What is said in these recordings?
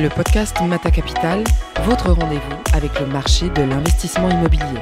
le podcast Mata Capital, votre rendez-vous avec le marché de l'investissement immobilier.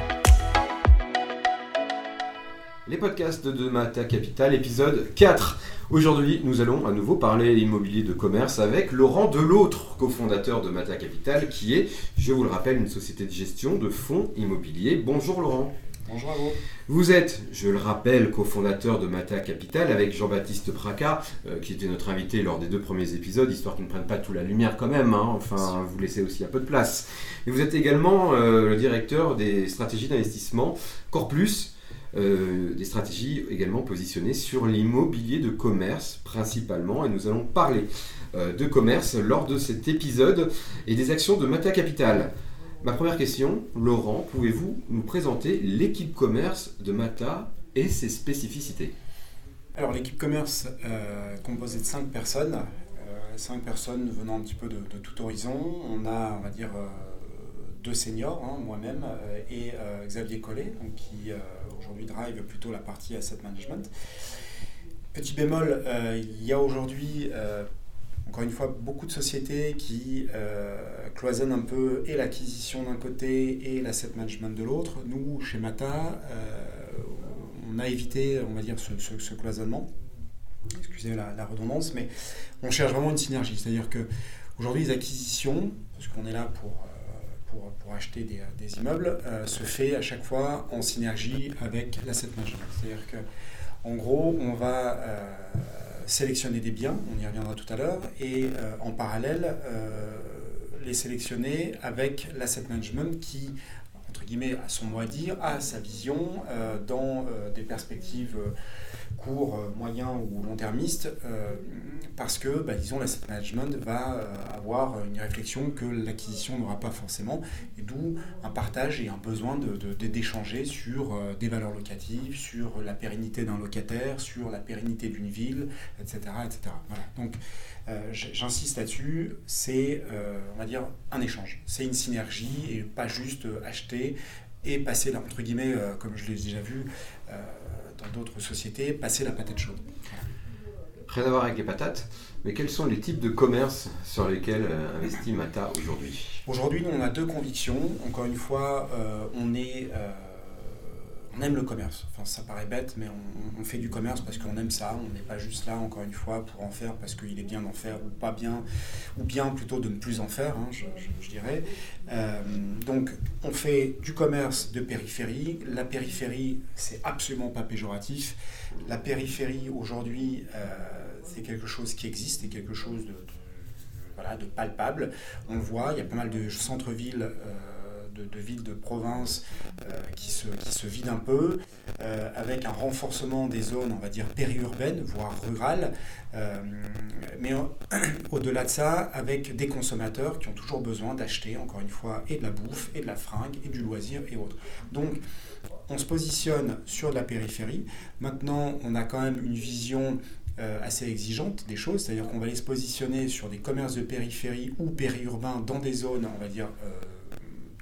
Les podcasts de Mata Capital, épisode 4. Aujourd'hui, nous allons à nouveau parler immobilier de commerce avec Laurent Delautre, cofondateur de Mata Capital, qui est, je vous le rappelle, une société de gestion de fonds immobiliers. Bonjour Laurent. Bonjour à vous. Vous êtes, je le rappelle, cofondateur de Mata Capital avec Jean-Baptiste Praca, euh, qui était notre invité lors des deux premiers épisodes, histoire qu'ils ne prennent pas toute la lumière quand même. Hein. enfin, vous laissez aussi un peu de place. Et vous êtes également euh, le directeur des stratégies d'investissement Corplus, euh, des stratégies également positionnées sur l'immobilier de commerce principalement. Et nous allons parler de commerce lors de cet épisode et des actions de Mata Capital. Ma première question, Laurent, pouvez-vous nous présenter l'équipe commerce de Mata et ses spécificités? Alors l'équipe commerce euh, composée de 5 personnes, euh, 5 personnes venant un petit peu de, tout horizon. On a, on va dire, euh, deux seniors, hein, moi-même euh, et Xavier Collet, qui aujourd'hui drive plutôt la partie asset management. Petit bémol, il y a aujourd'hui encore une fois, beaucoup de sociétés qui euh, cloisonnent un peu et l'acquisition d'un côté et l'asset management de l'autre. Nous, chez Mata, euh, on a évité, on va dire, ce, cloisonnement. Excusez la, redondance, mais on cherche vraiment une synergie. C'est-à-dire que aujourd'hui, les acquisitions, parce qu'on est là pour, euh, pour, acheter des, des immeubles, se fait à chaque fois en synergie avec l'asset management. C'est-à-dire que, en gros, on va sélectionner des biens, on y reviendra tout à l'heure, et euh, en parallèle, euh, les sélectionner avec l'asset management qui, entre guillemets, a son mot à dire, a sa vision euh, dans des perspectives court, moyen ou long-termiste, parce que, bah, disons, l'asset management va avoir une réflexion que l'acquisition n'aura pas forcément, et d'où un partage et un besoin d'échanger de, sur des valeurs locatives, sur la pérennité d'un locataire, sur la pérennité d'une ville, etc. etc. Voilà. Donc, j'insiste là-dessus, c'est, on va dire, un échange. C'est une synergie et pas juste acheter et passer, entre guillemets, comme je l'ai déjà vu, d'autres sociétés, passer la patate chaude. Rien à voir avec les patates, mais quels sont les types de commerces sur lesquels euh, investit Mata aujourd'hui? Aujourd'hui, on a deux convictions. Encore une fois, euh, on est... Euh, on aime le commerce. Enfin, ça paraît bête, mais on, fait du commerce parce qu'on aime ça. On n'est pas juste là, encore une fois, pour en faire parce qu'il est bien d'en faire ou pas bien, ou bien plutôt de ne plus en faire, hein, je, dirais. Euh, donc, on fait du commerce de périphérie. La périphérie, c'est absolument pas péjoratif. La périphérie, aujourd'hui, euh, c'est quelque chose qui existe et quelque chose de, voilà, de palpable. On le voit, il y a pas mal de centres-villes. Euh, de, villes de province euh, qui, se, qui se vident un peu, euh, avec un renforcement des zones, on va dire, périurbaines, voire rurales, euh, mais au-delà de ça, avec des consommateurs qui ont toujours besoin d'acheter, encore une fois, et de la bouffe, et de la fringue, et du loisir, et autres. Donc, on se positionne sur la périphérie. Maintenant, on a quand même une vision assez exigeante des choses, c'est-à-dire qu'on va aller se positionner sur des commerces de périphérie ou périurbains dans des zones, on va dire,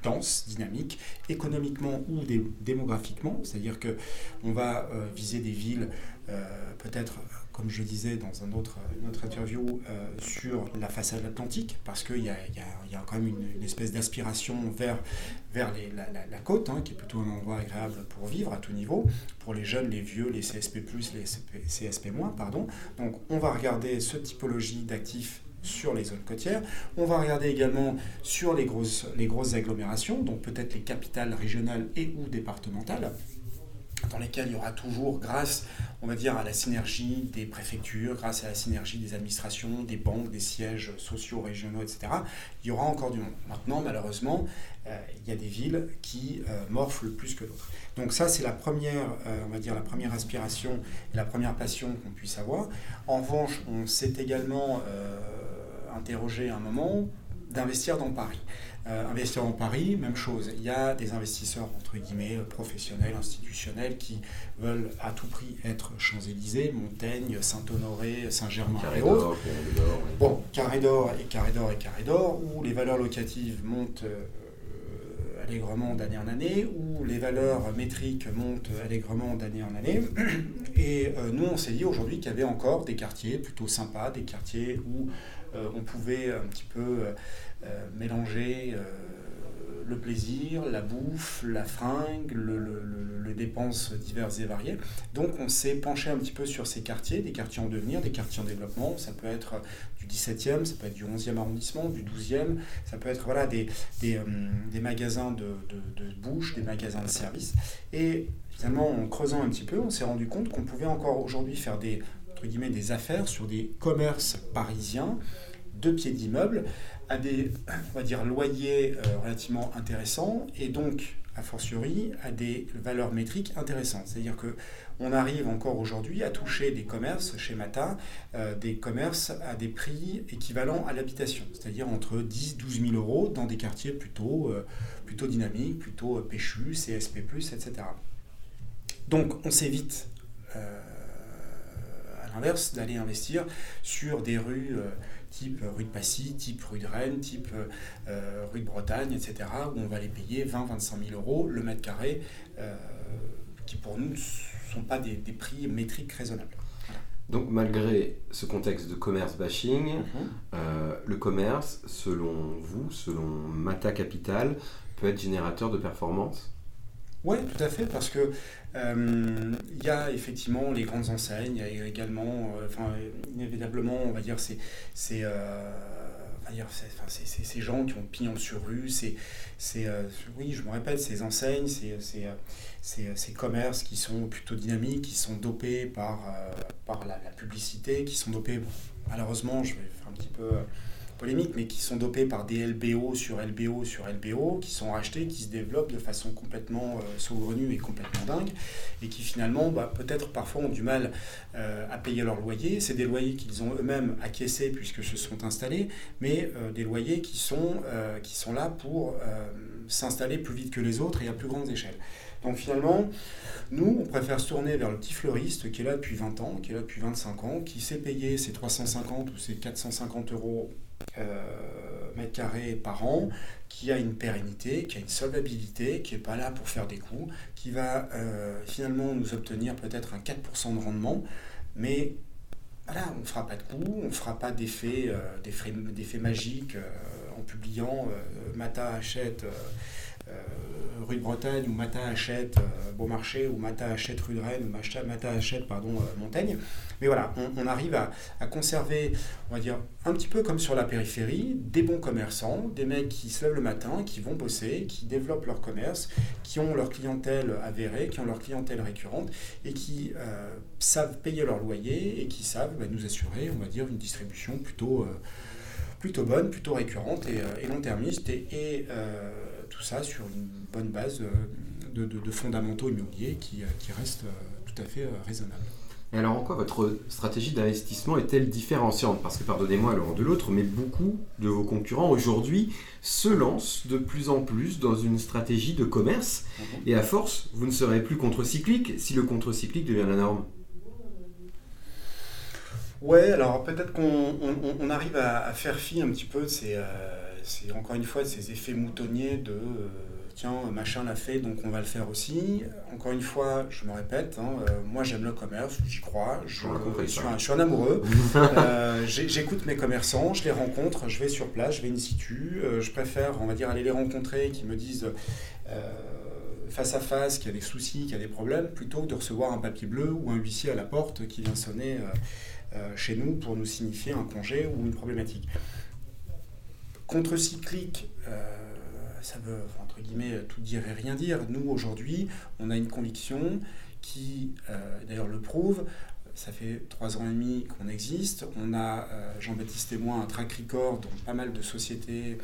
dense, dynamique, économiquement ou démographiquement, c'est-à-dire que on va euh, viser des villes euh, peut-être, comme je disais dans un autre, une autre interview, euh, sur la façade atlantique, parce qu'il y, a, quand même une, espèce d'aspiration vers, la, côte, hein, qui est plutôt un endroit agréable pour vivre à tout niveau, pour les jeunes, les vieux, les CSP+, les CSP-, pardon. Donc on va regarder ce typologie d'actifs sur les zones côtières. On va regarder également sur les grosses, les grosses agglomérations, donc peut-être les capitales régionales et ou départementales dans lesquelles il y aura toujours, grâce, on va dire, à la synergie des préfectures, grâce à la synergie des administrations, des banques, des sièges sociaux, régionaux, etc., il y aura encore du monde. Maintenant, malheureusement, euh, il y a des villes qui euh, morflent plus que d'autres. Donc ça, c'est la première, euh, on va dire, la première aspiration la première passion qu'on puisse avoir. En revanche, on s'est également interrogé à un moment d'investir dans Paris. Euh, investir en Paris, même chose. Il y a des investisseurs, entre guillemets, professionnels, institutionnels, qui veulent à tout prix être Champs-Élysées, Montaigne, Saint-Honoré, Saint-Germain et autres. Bon, Carré d'Or et Carré d'Or et Carré d'Or, où les valeurs locatives montent euh, allègrement d'année en année, où les valeurs métriques montent allègrement d'année en année. Et euh, nous, on s'est dit aujourd'hui qu'il y avait encore des quartiers plutôt sympas, des quartiers où on pouvait un petit peu mélanger le plaisir, la bouffe, la fringue, le, dépenses diverses et variées. Donc on s'est penché un petit peu sur ces quartiers, des quartiers en devenir, des quartiers en développement. Ça peut être du 17e, ça peut être du 11e arrondissement, du 12e, ça peut être voilà, des, des, euh, magasins de, de, de bouche, des magasins de services. Et finalement, en creusant un petit peu, on s'est rendu compte qu'on pouvait encore aujourd'hui faire des, des affaires sur des commerces parisiens deux pieds d'immeuble à des on va dire, loyers euh, relativement intéressants et donc, a fortiori, à des valeurs métriques intéressantes. C'est-à-dire que on arrive encore aujourd'hui à toucher des commerces chez Mata, euh, des commerces à des prix équivalents à l'habitation, c'est-à-dire entre 10 12 000 euros dans des quartiers plutôt, euh, plutôt dynamiques, plutôt péchus, CSP, etc. Donc on s'évite, à l'inverse, d'aller investir sur des rues type rue de Passy, type rue de Rennes, type euh, rue de Bretagne, etc., où on va les payer 20-25 000 euros le mètre carré, euh, qui pour nous ne sont pas des, prix métriques raisonnables. Donc malgré ce contexte de commerce bashing, mhm. euh, le commerce, selon vous, selon Mata Capital, peut être générateur de performance? Oui, tout à fait, parce que euh, il y a effectivement les grandes enseignes, il y a également, euh, inévitablement, on va dire, c'est, c'est, euh, ces gens qui ont pignon sur rue, c'est, c'est oui, je me répète, ces enseignes, ces, ces, commerces qui sont plutôt dynamiques, qui sont dopés par, par la, publicité, qui sont dopés, malheureusement, je vais faire un petit peu polémiques, mais qui sont dopés par des LBO sur LBO sur LBO, qui sont rachetés, qui se développent de façon complètement euh, saugrenue et complètement dingue, et qui finalement, bah, peut-être parfois ont du mal euh, à payer leur loyer. C'est des loyers qu'ils ont eux-mêmes acquiescés puisque se sont installés, mais euh, des loyers qui sont, qui sont là pour s'installer plus vite que les autres et à plus grandes échelles. Donc finalement, nous, on préfère se tourner vers le petit fleuriste qui est là depuis 20 ans, qui est là depuis 25 ans, qui sait payer ses 350 ou ses 450 euros euh, mètres carrés par an, qui a une pérennité, qui a une solvabilité, qui n'est pas là pour faire des coups, qui va euh, finalement nous obtenir peut-être un 4% de rendement, mais voilà, on ne fera pas de coups, on ne fera pas d'effets euh, magiques en publiant Mata achète euh, rue de Bretagne, ou Mata achète euh, Beaumarchais, ou Mata achète rue de Rennes, ou Mata achète pardon, euh, Montaigne. Mais voilà, on, arrive à, conserver, on va dire, un petit peu comme sur la périphérie, des bons commerçants, des mecs qui se lèvent le matin, qui vont bosser, qui développent leur commerce, qui ont leur clientèle avérée, qui ont leur clientèle récurrente, et qui savent payer leur loyer, et qui savent bah, nous assurer, on va dire, une distribution plutôt plutôt bonne, plutôt récurrente et, long-termiste. Et, tout ça sur une bonne base euh, de, fondamentaux immobiliers qui, euh, qui restent euh, tout à fait raisonnables. Et alors en quoi votre stratégie d'investissement est-elle différenciante? Parce que pardonnez-moi l'un de l'autre, mais beaucoup de vos concurrents aujourd'hui se lancent de plus en plus dans une stratégie de commerce. Mhm. Et à force, vous ne serez plus contre-cyclique si le contre-cyclique devient la norme. Ouais, alors peut-être qu'on arrive à, faire fi un petit peu de ces, c'est encore une fois ces effets moutonniers de euh, tiens, machin l'a fait, donc on va le faire aussi. Encore une fois, je me répète, hein, euh, moi j'aime le commerce, j'y crois, je, suis un, amoureux. Euh, j'écoute mes commerçants, je les rencontre, je vais sur place, je vais in situ. je préfère, on va dire, aller les rencontrer, qui me disent face à face qu'il y a des soucis, qu'il y a des problèmes, plutôt que de recevoir un papier bleu ou un huissier à la porte qui vient sonner chez nous pour nous signifier un congé ou une problématique. Contre-cyclique, euh, ça veut entre guillemets tout dire et rien dire. Nous, aujourd'hui, on a une conviction qui, euh, d'ailleurs, le prouve. Ça fait trois ans et demi qu'on existe. On a, euh, Jean-Baptiste et moi, un track record dans pas mal de sociétés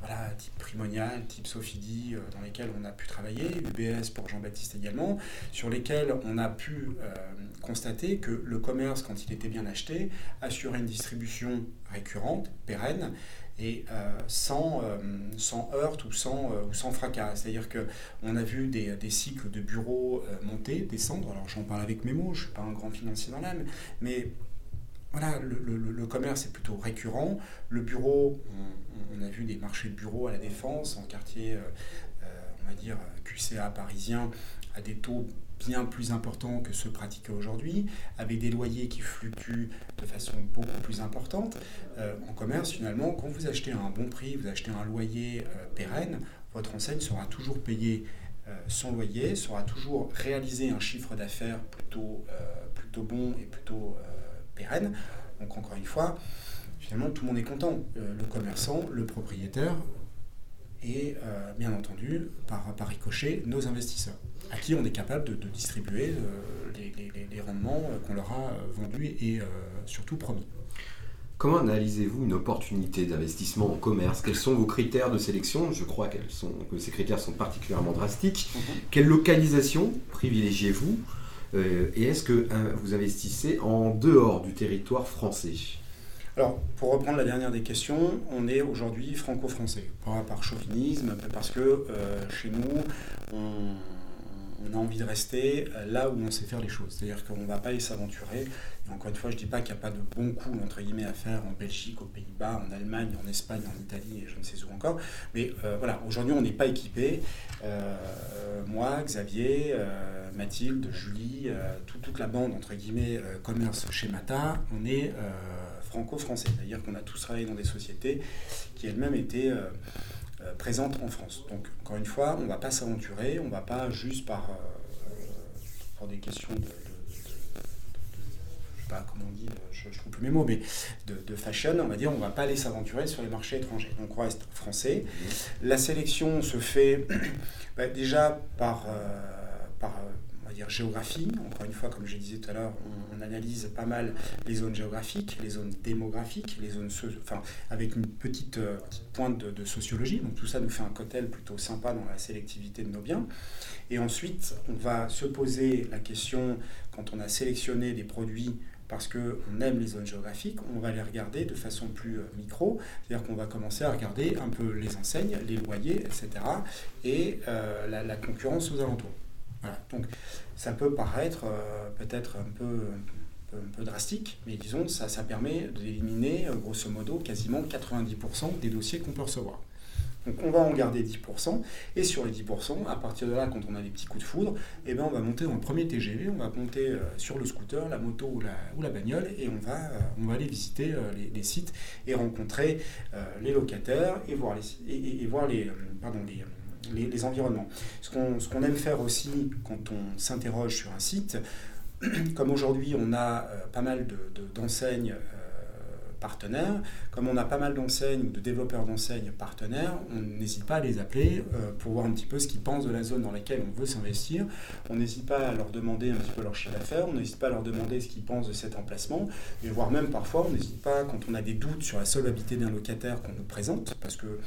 voilà, type Primonial, type Sofidi, dans lesquelles on a pu travailler, UBS pour Jean-Baptiste également, sur lesquels on a pu constater que le commerce, quand il était bien acheté, assurait une distribution récurrente, pérenne, et euh, sans, euh, heurte ou sans, euh, ou sans fracas. C'est-à-dire qu'on a vu des, cycles de bureaux monter, descendre. Alors j'en parle avec mes mots, je ne suis pas un grand financier dans l'âme, mais voilà, le, le, commerce est plutôt récurrent. Le bureau, on, a vu des marchés de bureaux à la défense, en quartier, on va dire, QCA parisien, à des taux bien plus importants que ceux pratiqués aujourd'hui, avec des loyers qui fluctuent de façon beaucoup plus importante. en commerce, finalement, quand vous achetez un bon prix, vous achetez un loyer pérenne, votre enseigne sera toujours payée son loyer, sera toujours réalisé un chiffre d'affaires plutôt, plutôt bon et plutôt pérenne. Donc encore une fois, finalement tout le monde est content. le commerçant, le propriétaire, et euh, bien entendu, par, par ricochet, nos investisseurs, à qui on est capable de, distribuer euh, les, rendements euh, qu'on leur a vendus et surtout promis. Comment analysez-vous une opportunité d'investissement en commerce? Quels sont vos critères de sélection? Je crois sont, que ces critères sont particulièrement drastiques. Mhm. Quelle localisation privilégiez-vous? Et est-ce que vous investissez en dehors du territoire français? Alors, pour reprendre la dernière des questions, on est aujourd'hui franco-français. Pas par chauvinisme, parce que euh, chez nous, on, a envie de rester là où on sait faire les choses. C'est-à-dire qu'on ne va pas aller s'aventurer. Encore une fois, je ne dis pas qu'il n'y a pas de bons coups entre guillemets à faire en Belgique, aux Pays-Bas, en Allemagne, en Espagne, en Italie et je ne sais où encore. Mais euh, voilà, aujourd'hui, on n'est pas équipé. Euh, moi, Xavier, Mathilde, Julie, toute la bande entre guillemets commerce chez Mata, on est franco-français. C'est-à-dire qu'on a tous travaillé dans des sociétés qui elles-mêmes étaient euh, euh, présentes en France. Donc, encore une fois, on ne va pas s'aventurer, on ne va pas juste par euh, pour des questions de, je sais pas comment on dit, je ne trouve plus mes mots, mais de, fashion, on va dire, on ne va pas aller s'aventurer sur les marchés étrangers. Donc on reste français. La sélection se fait bah, déjà par, par géographie. Encore une fois, comme je disais tout à l'heure, on, analyse pas mal les zones géographiques, les zones démographiques, les zones, enfin, avec une petite, euh, pointe de, sociologie. Donc tout ça nous fait un cocktail plutôt sympa dans la sélectivité de nos biens. Et ensuite, on va se poser la question, quand on a sélectionné des produits parce qu'on aime les zones géographiques, on va les regarder de façon plus euh, micro, c'est-à-dire qu'on va commencer à regarder un peu les enseignes, les loyers, etc., et euh, la concurrence aux alentours. Donc ça peut paraître euh, peut-être un peu, un peu, drastique, mais disons, ça, ça permet d'éliminer euh, grosso modo quasiment 90% des dossiers qu'on peut recevoir. Donc on va en garder 10%, et sur les 10%, à partir de là, quand on a des petits coups de foudre, eh ben on va monter dans le premier TGV, on va monter euh, sur le scooter, la moto ou la, ou la bagnole, et on va, on va aller visiter les, sites et rencontrer les locataires et voir les, et, voir les, pardon, les, les, environnements. Ce qu'on aime faire aussi quand on s'interroge sur un site, comme aujourd'hui on a euh, pas mal d'enseignes euh, partenaires, comme on a pas mal d'enseignes ou de développeurs d'enseignes partenaires, on n'hésite pas à les appeler euh, pour voir un petit peu ce qu'ils pensent de la zone dans laquelle on veut s'investir. On n'hésite pas à leur demander un petit peu leur chiffre d'affaires, on n'hésite pas à leur demander ce qu'ils pensent de cet emplacement, et voire même parfois on n'hésite pas quand on a des doutes sur la solvabilité d'un locataire qu'on nous présente, parce que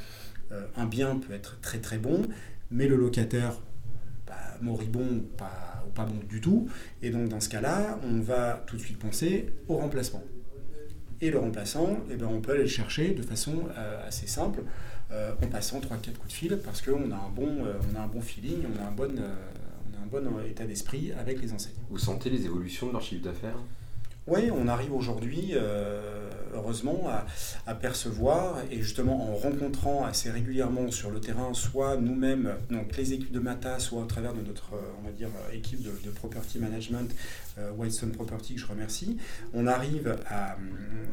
un bien peut être très très bon, mais le locataire bah, moribond ou pas, ou pas bon du tout. Et donc dans ce cas-là, on va tout de suite penser au remplacement. Et le remplaçant, eh ben, on peut aller le chercher de façon euh, assez simple euh, en passant 3-4 coups de fil parce qu'on a, un bon, on a un bon feeling, on a un bon, on a un bon état d'esprit avec les enseignes. Vous sentez les évolutions de leur chiffre d'affaires? Oui, on arrive aujourd'hui, euh, heureusement, à, percevoir. Et justement en rencontrant assez régulièrement sur le terrain, soit nous-mêmes, donc les équipes de Mata, soit à travers de notre, on va dire, équipe de, property management, euh, Whitestone Property, que je remercie, on arrive à,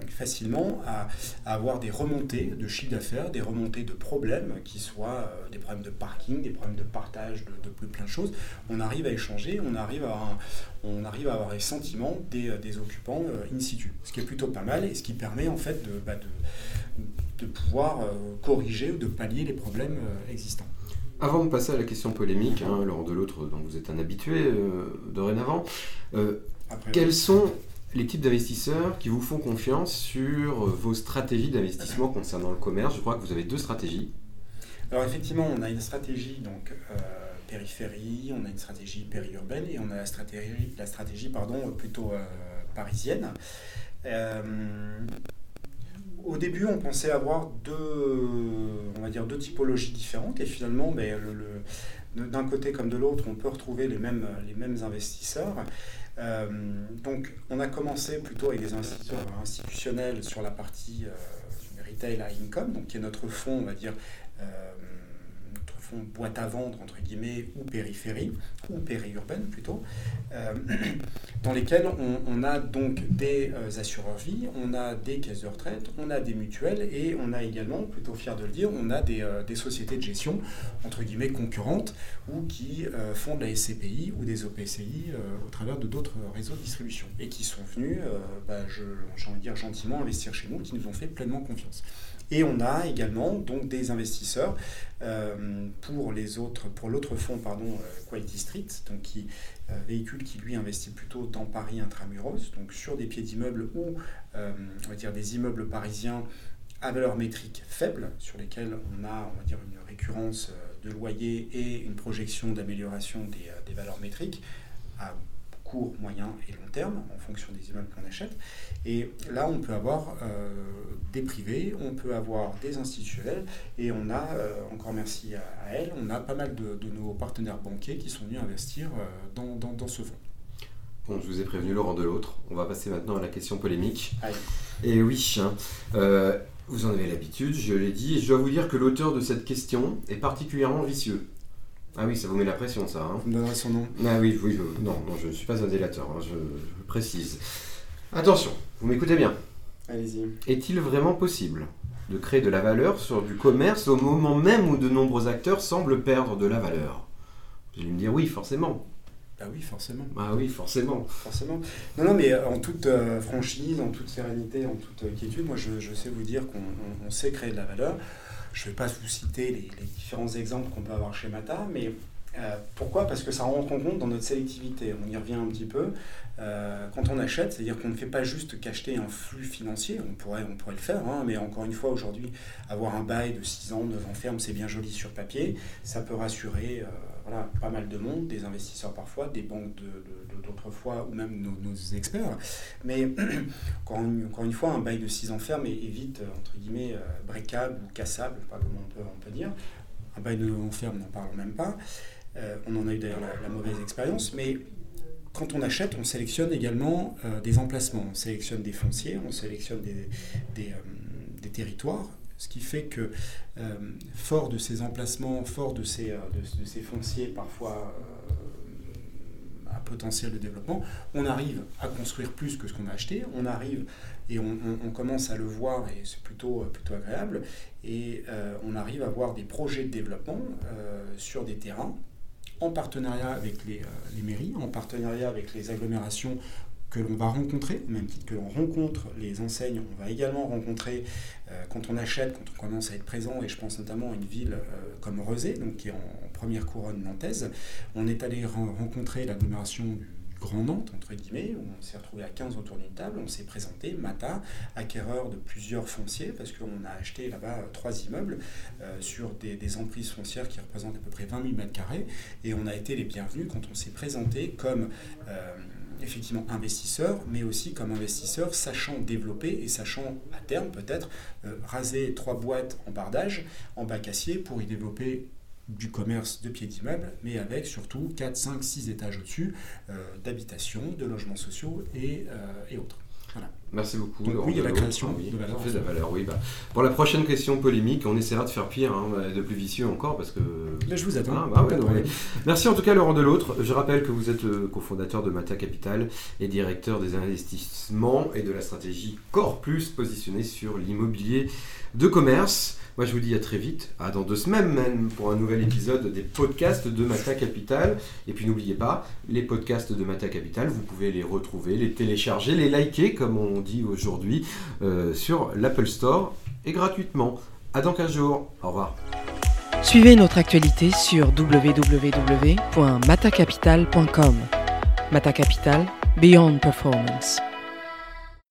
facilement à, avoir des remontées de chiffre d'affaires, des remontées de problèmes, qui soient euh, des problèmes de parking, des problèmes de partage, de, plein de choses. On arrive à échanger, on arrive à, avoir les sentiments des, euh, occupants euh, in situ, ce qui est plutôt pas mal et ce qui permet en fait de, bah, pouvoir euh, corriger ou de pallier les problèmes existants. Avant de passer à la question polémique, hein, de l'autre dont vous êtes un habitué dorénavant, quels sont les types d'investisseurs qui vous font confiance sur vos stratégies d'investissement concernant le commerce? Je crois que vous avez deux stratégies. Alors effectivement, on a une stratégie donc périphérie, on a une stratégie périurbaine et on a la stratégie, la stratégie pardon, plutôt euh, parisienne. Euh, au début, on pensait avoir deux, on va dire deux typologies différentes et finalement, ben, d'un côté comme de l'autre, on peut retrouver les mêmes, les mêmes investisseurs. Euh, donc, on a commencé plutôt avec des investisseurs institutionnels sur la partie retail à income, donc qui est notre fonds, on va dire, boîte à vendre, entre guillemets, ou périphérie, ou périurbaine plutôt, euh, dans lesquelles on, a donc des assureurs vie, on a des caisses de retraite, on a des mutuelles et on a également, plutôt fier de le dire, on a des, des sociétés de gestion, entre guillemets, concurrentes ou qui font de la SCPI ou des OPCI au travers de d'autres réseaux de distribution et qui sont venus, bah, j'ai envie de dire gentiment, investir chez nous, qui nous ont fait pleinement confiance. Et on a également donc des investisseurs euh, pour les autres, pour l'autre fonds, pardon, euh, Street, donc qui euh, véhicule qui lui investit plutôt dans Paris intramuros, donc sur des pieds d'immeubles ou on va dire des immeubles parisiens à valeur métrique faible, sur lesquels on a on va dire une récurrence de loyer et une projection d'amélioration des, des valeurs métriques court, moyen et long terme, en fonction des immeubles qu'on achète. Et là, on peut avoir euh, des privés, on peut avoir des institutionnels, et on a, euh, encore merci à, elle, on a pas mal de, nos partenaires banquiers qui sont venus investir euh, dans, dans, ce fonds. Bon, je vous ai prévenu Laurent de l'autre. On va passer maintenant à la question polémique. Et oui, hein, vous en avez l'habitude, je l'ai dit, et je dois vous dire que l'auteur de cette question est particulièrement vicieux. Ah oui, ça vous met la pression, ça. Hein. Vous son nom. Ah oui, oui, non, non, je ne suis pas un délateur, hein, je, précise. Attention, vous m'écoutez bien. Allez-y. Est-il vraiment possible de créer de la valeur sur du commerce au moment même où de nombreux acteurs semblent perdre de la valeur? Vous allez me dire oui, forcément. Ah oui, forcément. Ah oui, forcément. Forcément. Non, non, mais euh, en toute euh, franchise, en toute sérénité, en toute euh, quiétude, moi je, sais vous dire qu'on sait créer de la valeur. Je ne vais pas vous citer les, différents exemples qu'on peut avoir chez Mata, mais euh, pourquoi? Parce que ça rentre en compte dans notre sélectivité. On y revient un petit peu. Euh, quand on achète, c'est-à-dire qu'on ne fait pas juste qu'acheter un flux financier, on pourrait, on pourrait le faire, hein, mais encore une fois, aujourd'hui, avoir un bail de 6 ans, 9 ans ferme, c'est bien joli sur papier. Ça peut rassurer euh, voilà, pas mal de monde, des investisseurs parfois, des banques d'autres fois, ou même nos, experts. Mais une, encore une, fois, un bail de 6 ans ferme est, vite, entre guillemets, breakable ou cassable, pas comment on peut, on peut dire. Un bail de ans ferme, n'en parlons même pas. Euh, on en a eu d'ailleurs la, mauvaise expérience, mais quand on achète, on sélectionne également euh, des emplacements, on sélectionne des fonciers, on sélectionne des, euh, territoires, ce qui fait que, fort de ces emplacements, fort de ces, de, ces fonciers parfois à potentiel de développement, on arrive à construire plus que ce qu'on a acheté, on arrive et on, commence à le voir et c'est plutôt, plutôt agréable, et on arrive à voir des projets de développement sur des terrains en partenariat avec euh, les, mairies, en partenariat avec les agglomérations que l'on va rencontrer, même titre que l'on rencontre les enseignes, on va également rencontrer, euh, quand on achète, quand on commence à être présent, et je pense notamment à une ville euh, comme Rezé, donc qui est en, première couronne nantaise, on est allé rencontrer l'agglomération du Grand Nantes, entre guillemets, où on s'est retrouvé à 15 autour d'une table, on s'est présenté, Mata, acquéreur de plusieurs fonciers, parce qu'on a acheté là-bas euh, trois immeubles sur des, emprises foncières qui représentent à peu près 20 000 m2, et on a été les bienvenus quand on s'est présenté comme... effectivement investisseur, mais aussi comme investisseur sachant développer et sachant à terme peut-être raser trois boîtes en bardage, en bac acier pour y développer du commerce de pieds d'immeubles, mais avec surtout 4, 5, 6 étages au-dessus euh, d'habitations, de logements sociaux et, euh, autres. Merci beaucoup. Donc, oui, il y a la création de valeur. Fait de la valeur, oui. Bah, pour la prochaine question polémique, on essaiera de faire pire, hein, de plus vicieux encore, parce que. Là, je vous attends. Ah, bah Merci en tout cas, Laurent Delautre. Je rappelle que vous êtes le cofondateur de Mata Capital et directeur des investissements et de la stratégie Core Plus positionnée sur l'immobilier de commerce. Moi, je vous dis à très vite, à dans deux semaines même, pour un nouvel épisode des podcasts de Mata Capital. Et puis n'oubliez pas, les podcasts de Mata Capital, vous pouvez les retrouver, les télécharger, les liker, comme dit aujourd'hui, euh, sur l'Apple Store et gratuitement. À dans 15 jours. Au revoir. Suivez notre actualité sur www.matacapital.com. Mata Capital, Beyond Performance.